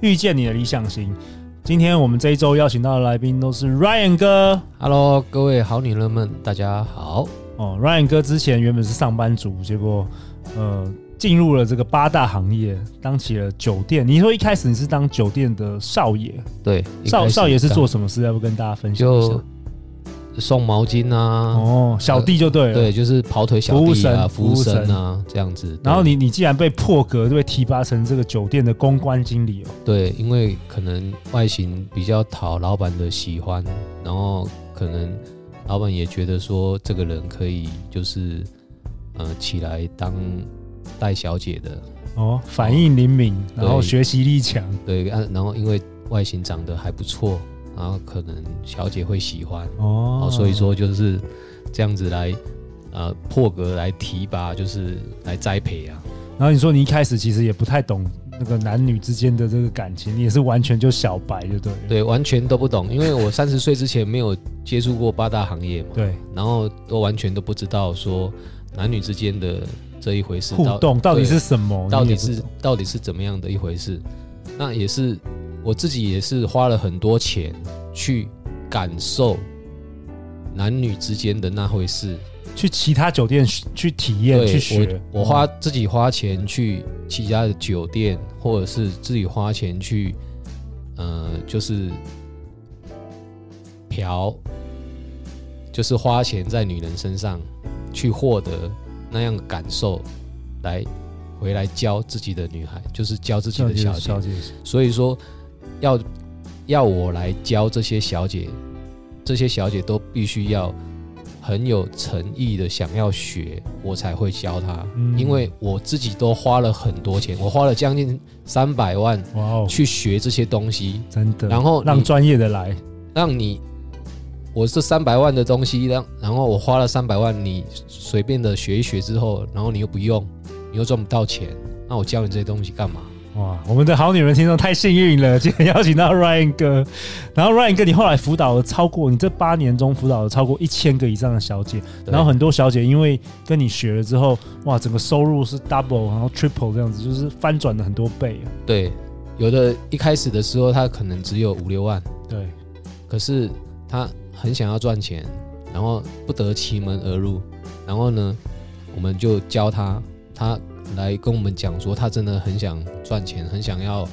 遇见你的理想型。今天我们这一周邀请到的来宾都是 Ryan 哥。Hello，各位好女人们，大家好。哦，Ryan 哥之前原本是上班族，结果呃进入了这个八大行业，当起了酒店。你说一开始你是当酒店的少爷？对，少少爷是做什么事？要不跟大家分享一下？送毛巾啊，哦，小弟就对了，对，就是跑腿小弟啊，服务生啊，这样子。然后你你既然被破格，就被提拔成这个酒店的公关经理哦。对，因为可能外形比较讨老板的喜欢，然后可能老板也觉得说这个人可以就是呃起来当带小姐的哦，反应灵敏，然后学习力强，对，然后因为外形长得还不错。然后可能小姐会喜欢哦，所以说就是这样子来呃破格来提拔，就是来栽培啊。然后你说你一开始其实也不太懂那个男女之间的这个感情，你也是完全就小白，就对。对，完全都不懂，因为我三十岁之前没有接触过八大行业嘛。对。然后都完全都不知道说男女之间的这一回事互动到底是什么，到底是到底是怎么样的一回事？那也是。我自己也是花了很多钱去感受男女之间的那回事，去其他酒店去体验去学。我，我花自己花钱去其他的酒店，或者是自己花钱去，呃，就是嫖，就是花钱在女人身上去获得那样的感受，来回来教自己的女孩，就是教自己的小姐。小姐，所以说。要要我来教这些小姐，这些小姐都必须要很有诚意的想要学，我才会教她。嗯，因为我自己都花了很多钱，我花了将近三百万去学这些东西，真的。然后让专业的来，让你，我这三百万的东西，让然后我花了三百万，你随便的学一学之后，然后你又不用，你又赚不到钱，那我教你这些东西干嘛？哇，我们的好女人听众太幸运了，今天邀请到 Ryan 哥。然后 Ryan 哥，你后来辅导了超过你这八年中辅导了超过一千个以上的小姐，然后很多小姐因为跟你学了之后，哇，整个收入是 double，然后 triple 这样子，就是翻转了很多倍。对，有的一开始的时候他可能只有五六万，对，可是他很想要赚钱，然后不得其门而入，然后呢，我们就教他，他。来跟我们讲说，他真的很想赚钱，很想要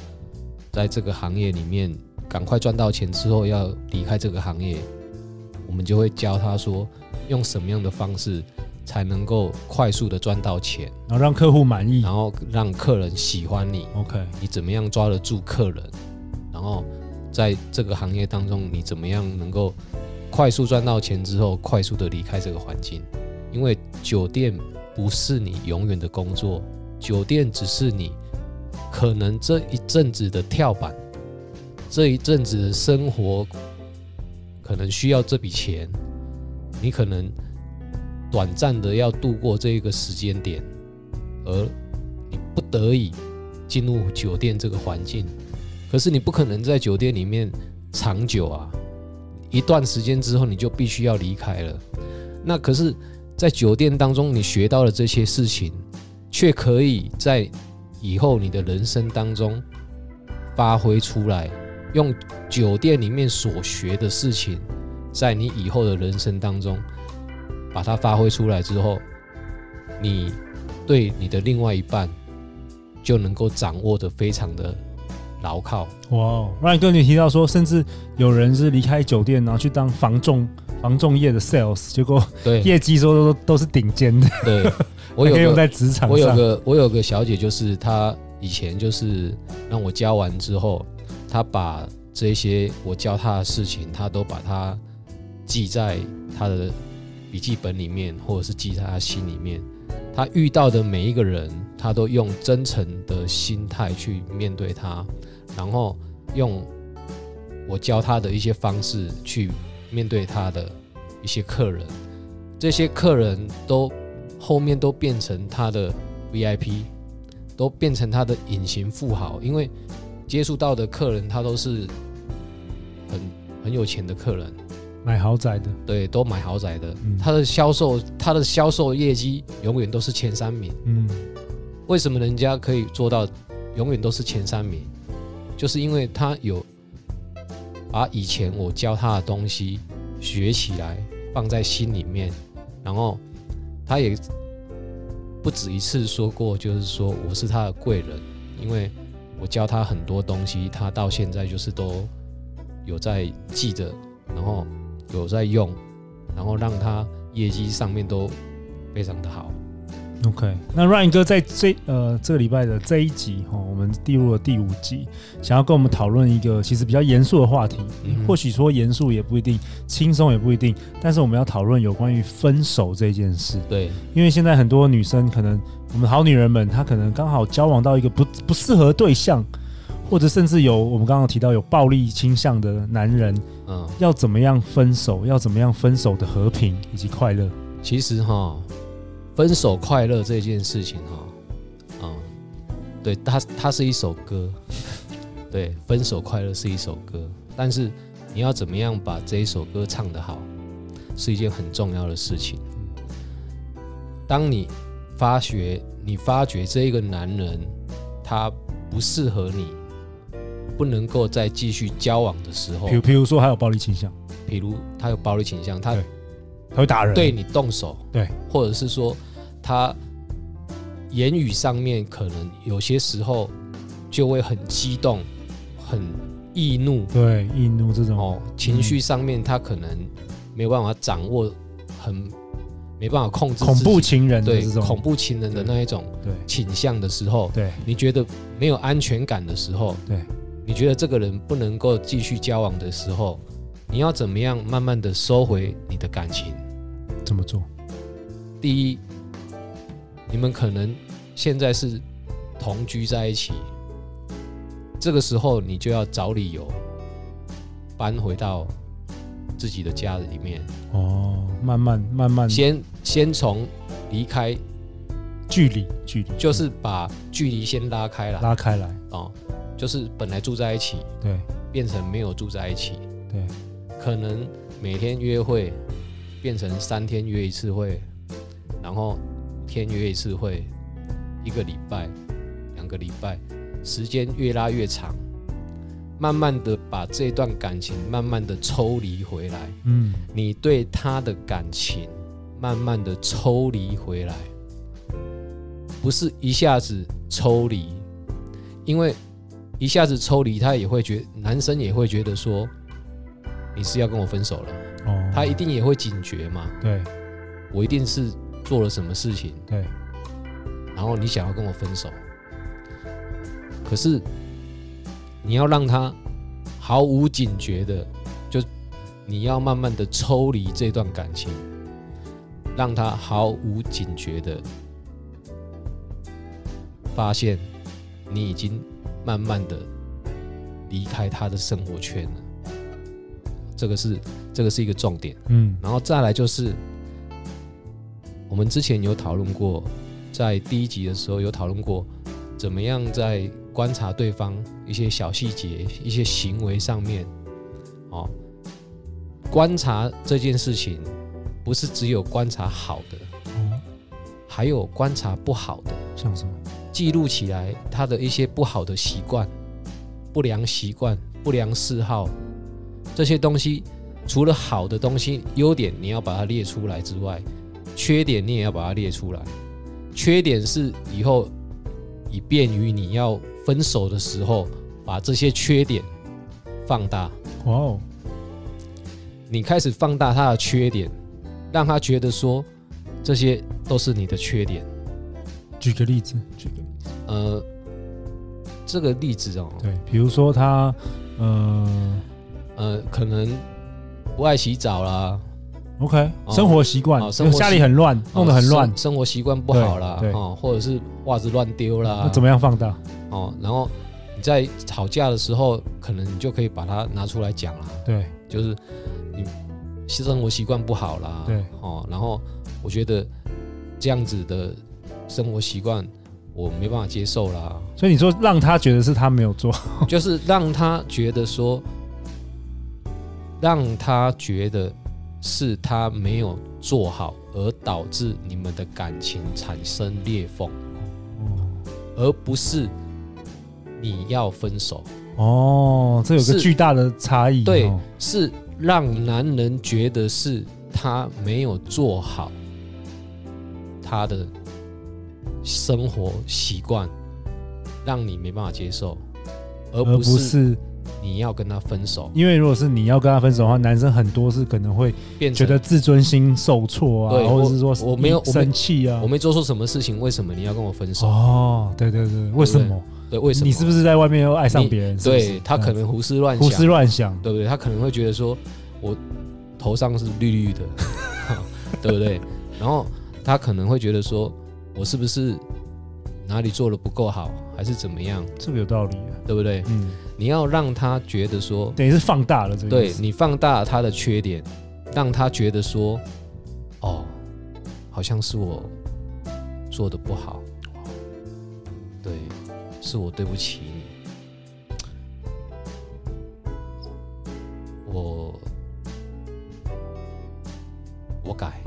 在这个行业里面赶快赚到钱之后要离开这个行业，我们就会教他说，用什么样的方式才能够快速的赚到钱，然后让客户满意，然后让客人喜欢你。OK，你怎么样抓得住客人？然后在这个行业当中，你怎么样能够快速赚到钱之后，快速的离开这个环境？因为酒店。不是你永远的工作，酒店只是你可能这一阵子的跳板，这一阵子的生活可能需要这笔钱，你可能短暂的要度过这一个时间点，而你不得已进入酒店这个环境，可是你不可能在酒店里面长久啊，一段时间之后你就必须要离开了，那可是。在酒店当中，你学到的这些事情，却可以在以后你的人生当中发挥出来。用酒店里面所学的事情，在你以后的人生当中把它发挥出来之后，你对你的另外一半就能够掌握得非常的牢靠。哇，Ryan 哥，你提到说，甚至有人是离开酒店，然后去当房仲。房仲业的 sales，结果对业绩说都都是顶尖的。对，我有用在职场上。我有个我有个小姐，就是她以前就是让我教完之后，她把这些我教她的事情，她都把它记在她的笔记本里面，或者是记在她心里面。她遇到的每一个人，她都用真诚的心态去面对他，然后用我教她的一些方式去面对他的一些客人，这些客人都后面都变成他的 VIP，都变成他的隐形富豪，因为接触到的客人他都是很很有钱的客人，买豪宅的，对，都买豪宅的，嗯。他的销售他的销售业绩永远都是前三名。嗯，为什么人家可以做到永远都是前三名？就是因为他有把以前我教他的东西学起来，放在心里面，然后他也不止一次说过，就是说我是他的贵人，因为我教他很多东西，他到现在就是都有在记着，然后有在用，然后让他业绩上面都非常的好。OK，那 Ryan 哥在这呃这个礼拜的这一集哈、哦，我们进入了第五集，想要跟我们讨论一个其实比较严肃的话题，嗯或许说严肃也不一定，轻松也不一定，但是我们要讨论有关于分手这件事。对，因为现在很多女生可能，我们好女人们，她可能刚好交往到一个不不适合对象，或者甚至有我们刚刚提到有暴力倾向的男人，嗯，要怎么样分手？要怎么样分手的和平以及快乐？其实哈，分手快乐这件事情哈，嗯，对，它它是一首歌，对，分手快乐是一首歌，但是你要怎么样把这一首歌唱得好，是一件很重要的事情。当你发觉你发觉这一个男人他不适合你，不能够再继续交往的时候比，如，比如说还有暴力倾向，比如他有暴力倾向，他对他会打人，对你动手，对，或者是说他言语上面可能有些时候就会很激动、很易怒。对，易怒这种。哦，情绪上面他可能没有办法掌握，很没办法控制恐怖情人对这种。恐怖情人的那一种对。倾向的时候，对。你觉得没有安全感的时候，对，你觉得这个人不能够继续交往的时候，你要怎么样慢慢的收回你的感情？怎么做？第一，你们可能现在是同居在一起，这个时候你就要找理由搬回到自己的家里面，哦，慢慢慢慢。先先从离开，距离距离。就是把距离先拉开了拉开来，哦，就是本来住在一起，对。变成没有住在一起，对，可能每天约会变成三天约一次会，然后五天约一次会，一个礼拜、两个礼拜，时间越拉越长，慢慢的把这段感情慢慢的抽离回来，嗯，你对他的感情慢慢的抽离回来，不是一下子抽离，因为一下子抽离，他也会觉男生也会觉得说你是要跟我分手了。哦，他一定也会警觉嘛，对。我一定是做了什么事情，对，然后你想要跟我分手，可是你要让他毫无警觉的，就你要慢慢的抽离这段感情，让他毫无警觉的发现你已经慢慢的离开他的生活圈了，这个是这个是一个重点。嗯然后再来就是，我们之前有讨论过，在第一集的时候有讨论过，怎么样在观察对方一些小细节、一些行为上面，哦，观察这件事情不是只有观察好的，哦，还有观察不好的，像什么？记录起来他的一些不好的习惯、不良习惯、不良嗜好这些东西。除了好的东西、优点你要把它列出来之外，缺点你也要把它列出来。缺点是以后以便于你要分手的时候把这些缺点放大。哇哦，你开始放大他的缺点，让他觉得说这些都是你的缺点。举个例子，举个例子，呃，这个例子哦，对，比如说他，呃呃，可能不爱洗澡啦，，OK，哦生活习惯，哦生活家里很乱，弄得很乱生，生活习惯不好啦，哦，或者是袜子乱丢啦那，怎么样放大？哦，然后你在吵架的时候，可能你就可以把它拿出来讲了。对，就是你生活习惯不好啦。对，哦，然后我觉得这样子的生活习惯我没办法接受啦。所以你说让他觉得是他没有做，就是让他觉得说，让他觉得是他没有做好，而导致你们的感情产生裂缝，而不是。你要分手哦，这有个巨大的差异。对，是让男人觉得是他没有做好他的生活习惯，让你没办法接受，而不是你要跟他分手。因为如果是你要跟他分手的话，男生很多是可能会变觉得自尊心受挫啊，或者是说我没有生气啊，我没做错什么事情，为什么你要跟我分手？哦，对对对，为什么？对，为什么？你是不是在外面又爱上别人？对，他可能胡思乱想，胡思乱想，对不对？他可能会觉得说，我头上是绿绿的，对不对？然后他可能会觉得说，我是不是哪里做的不够好，还是怎么样？这个有道理，啊对不对？嗯，你要让他觉得说，等于是放大了这个，对，你放大了他的缺点，让他觉得说，哦，好像是我做的不好，对。是我对不起你，我我改。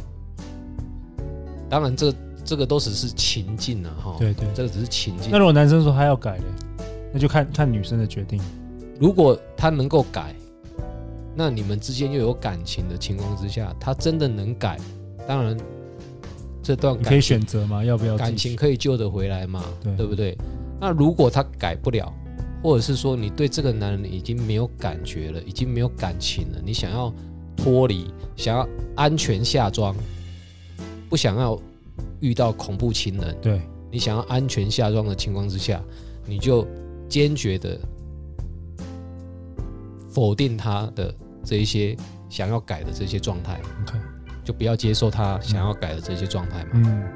当然，这这个都只是情境了哈。对对，这个只是情境。那如果男生说他要改呢？那就看看女生的决定。如果他能够改，那你们之间又有感情的情况之下，他真的能改，当然这段感情可以选择吗？要不要感情可以救得回来嘛？对，对不对？那如果他改不了，或者是说你对这个男人已经没有感觉了，已经没有感情了，你想要脱离，想要安全下装，不想要遇到恐怖情人，对，你想要安全下庄的情况之下，你就坚决的否定他的这一些想要改的这些状态，OK，就不要接受他想要改的这些状态嘛，嗯，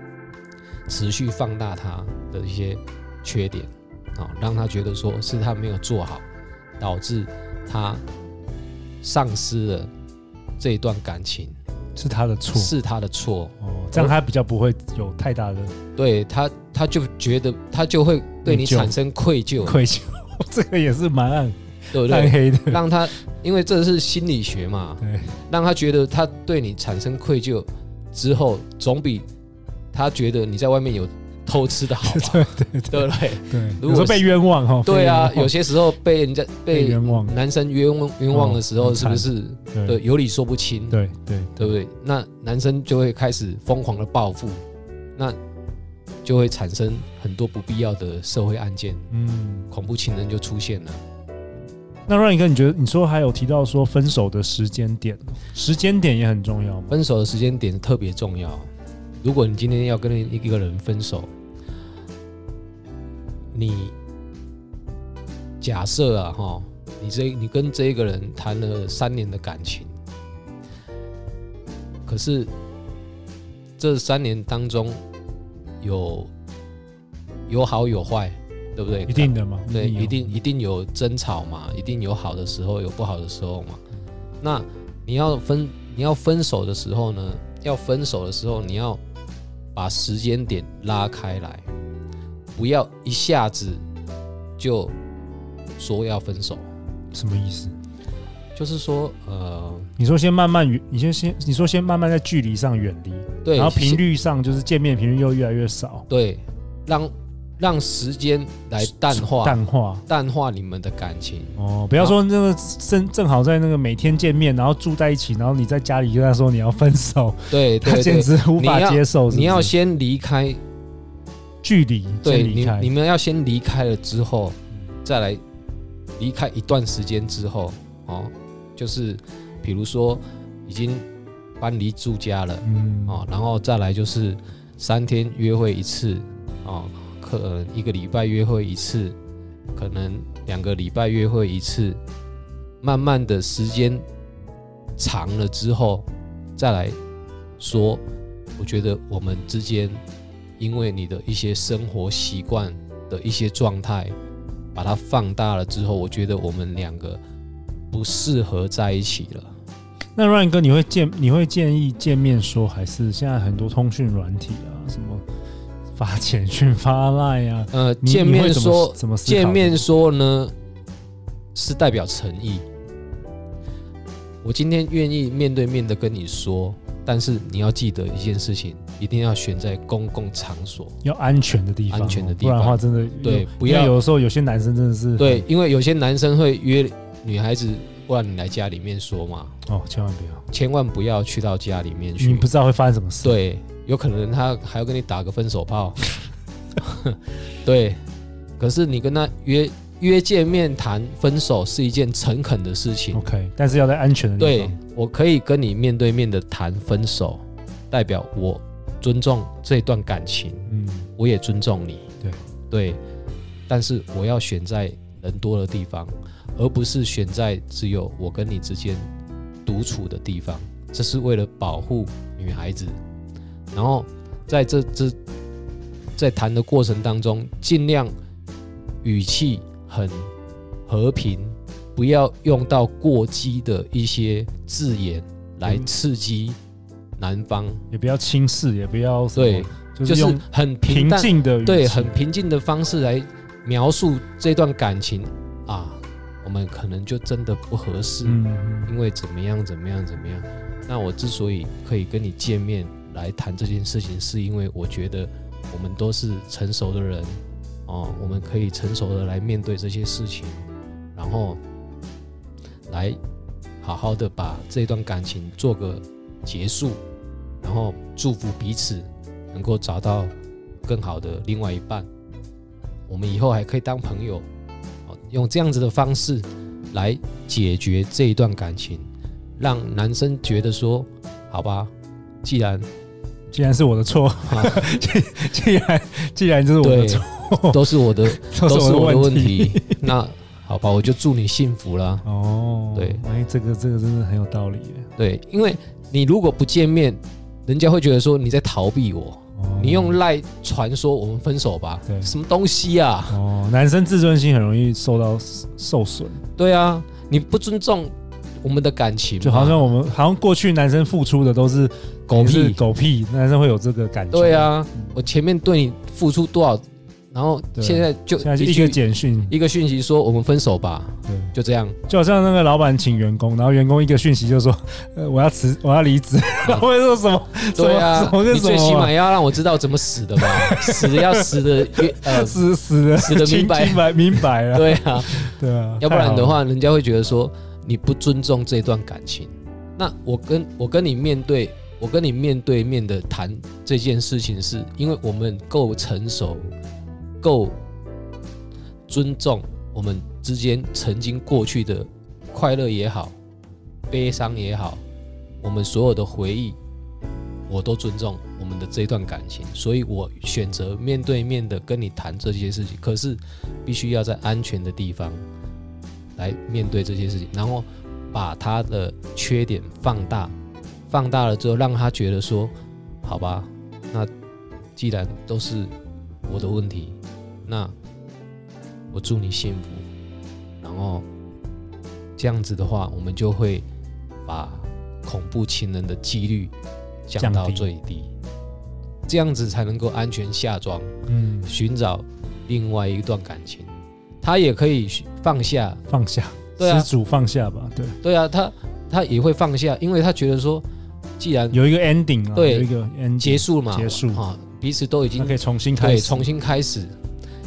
持续放大他的一些。缺点，啊，让他觉得说是他没有做好，导致他丧失了这一段感情，是他的错，是他的错。哦，这样他比较不会有太大的，对他，他就觉得他就会对你产生愧疚，愧疚，这个也是蛮暗，对不对？暗黑的，让他，因为这是心理学嘛，对，让他觉得他对你产生愧疚之后，总比他觉得你在外面有。偷吃的好，对对对，对不对？对，如果说被冤枉哈，对啊，有些时候被人家被冤枉，男生冤枉冤枉的时候，是不是？对，有理说不清，对对，对不对？那男生就会开始疯狂的报复，那就会产生很多不必要的社会案件，嗯，恐怖情人就出现了。那 Ryan 哥，你觉得你说还有提到说分手的时间点，时间点也很重要吗？分手的时间点特别重要。如果你今天要跟一个人分手，你假设啊，哈，你这你跟这一个人谈了三年的感情，可是这三年当中有有好有坏，对不对？一定的嘛，对，一定一定有争吵嘛，一定有好的时候，有不好的时候嘛。那你要分你要分手的时候呢？要分手的时候，你要把时间点拉开来。不要一下子就说要分手，什么意思？就是说，呃，你说先慢慢远，你先先，你说先慢慢在距离上远离，对，然后频率上就是见面频率又越来越少，对，让让时间来淡化淡化淡化你们的感情。哦，不要说那个正正好在那个每天见面，然后住在一起，然后你在家里跟他说你要分手，对，对，对，他简直无法接受？你要先离开。距离，对你，你们要先离开了之后，再来离开一段时间之后，哦，就是比如说已经搬离住家了，嗯，哦，然后再来就是三天约会一次，哦，可能一个礼拜约会一次，可能两个礼拜约会一次，慢慢的时间长了之后，再来说，我觉得我们之间。因为你的一些生活习惯的一些状态，把它放大了之后，我觉得我们两个不适合在一起了。那 Ryan 哥，你会建你会建议见面说，还是现在很多通讯软体啊，什么发简讯、发 Line 啊？呃，见面说怎么见面说呢？是代表诚意。我今天愿意面对面的跟你说，但是你要记得一件事情，一定要选在公共场所，要安全的地方，安全的地方。不然的话，真的对，不要有的时候有些男生真的是对，因为有些男生会约女孩子，不然你来家里面说嘛。哦，千万不要，千万不要去到家里面去，你不知道会发生什么事。对，有可能他还要跟你打个分手炮。对，可是你跟他约。约见面谈分手是一件诚恳的事情，OK，但是要在安全的地方。对，我可以跟你面对面的谈分手，代表我尊重这段感情，嗯，我也尊重你，对对，但是我要选在人多的地方，而不是选在只有我跟你之间独处的地方，这是为了保护女孩子。然后在这这在谈的过程当中，尽量语气。很和平，不要用到过激的一些字眼来刺激男方，也不要轻视，也不要对，就是很平静的，对，很平静的方式来描述这段感情啊，我们可能就真的不合适，因为怎么样怎么样怎么样。那我之所以可以跟你见面来谈这件事情，是因为我觉得我们都是成熟的人。哦，我们可以成熟的来面对这些事情，然后来好好的把这段感情做个结束，然后祝福彼此能够找到更好的另外一半。我们以后还可以当朋友，用这样子的方式来解决这一段感情，让男生觉得说，好吧，既然既然是我的错，既既然既然这是我的错。都是我的，都是我的问题。那好吧，我就祝你幸福啦。哦，对，哎，这个这个真的很有道理。对，因为你如果不见面，人家会觉得说你在逃避我。你用赖传说我们分手吧？对，什么东西啊？哦，男生自尊心很容易受到受损。对啊，你不尊重我们的感情，就好像我们好像过去男生付出的都是狗屁狗屁，男生会有这个感觉。对啊，我前面对你付出多少？然后现在就现在就一个简讯，一个讯息说我们分手吧，对，就这样，就好像那个老板请员工，然后员工一个讯息就说，呃，我要辞，我要离职，然后会说什么？对啊，你最起码要让我知道怎么死的吧，死的要死的呃死死的死的明白。明白明白了，对啊，对啊，要不然的话，人家会觉得说你不尊重这段感情。那我跟我跟你面对，我跟你面对面的谈这件事情，是因为我们够成熟。够尊重我们之间曾经过去的快乐也好，悲伤也好，我们所有的回忆，我都尊重我们的这段感情，所以我选择面对面的跟你谈这些事情。可是，必须要在安全的地方来面对这些事情，然后把他的缺点放大，放大了之后，让他觉得说，好吧，那既然都是我的问题。那我祝你幸福，然后这样子的话，我们就会把恐怖情人的几率降到最低，这样子才能够安全下庄，嗯，寻找另外一段感情。他也可以放下，放下，对啊，失主放下吧，对，对啊，他他也会放下，因为他觉得说，既然有一个 ending，对，有一个 ending 结束嘛，结束。啊，彼此都已经可以重新开始，重新开始。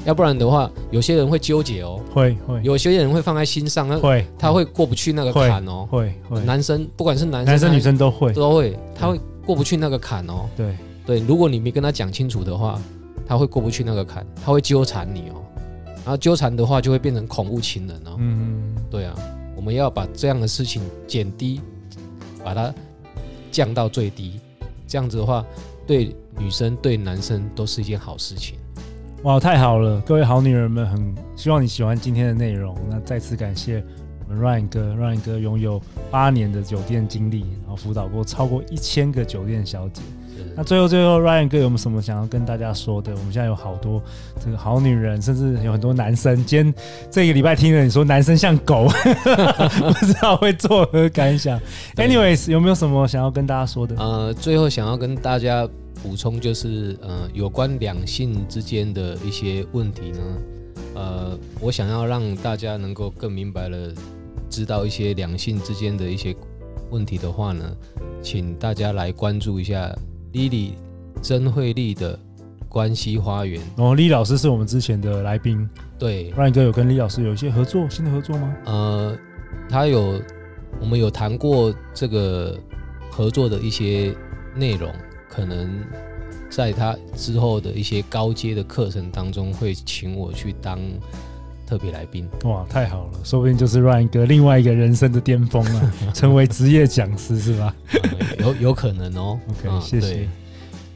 要不然的话，有些人会纠结哦，会会，有些人会放在心上，会，他会过不去那个坎哦，会会。男生不管是男生男生女生都会都会，他会过不去那个坎哦。对对，如果你没跟他讲清楚的话，他会过不去那个坎，他会纠缠你哦。然后纠缠的话，就会变成恐怖情人哦。嗯，对啊，我们要把这样的事情减低，把它降到最低，这样子的话，对女生对男生都是一件好事情。哇，太好了！各位好女人们，很希望你喜欢今天的内容。那再次感谢我们 Ryan 哥，Ryan 哥拥有八年的酒店经历，然后辅导过超过一千个酒店小姐。那最后最后，Ryan 哥有没有什么想要跟大家说的？我们现在有好多这个好女人，甚至有很多男生。今天这个礼拜听了你说男生像狗，不知道会作何感想？Anyways，有没有什么想要跟大家说的？呃，最后想要跟大家补充就是，呃，有关两性之间的一些问题呢，呃，我想要让大家能够更明白了知道一些两性之间的一些问题的话呢，请大家来关注一下。Lily 曾慧丽的关系花园哦，李老师是我们之前的来宾。对，Ryan 哥有跟李老师有一些合作，新的合作吗？呃，他有，我们有谈过这个合作的一些内容，可能在他之后的一些高阶的课程当中，会请我去当特别来宾。哇，太好了，说不定就是 Ryan 哥另外一个人生的巅峰了，成为职业讲师是吧？有有可能哦。OK，谢谢。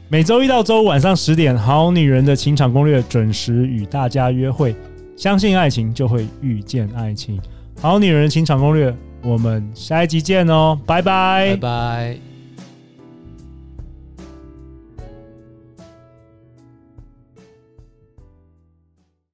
每周一到周五晚上十点，《好女人的情场攻略》准时与大家约会。相信爱情，就会遇见爱情。好女人的情场攻略，我们下一集见哦，拜拜，拜拜。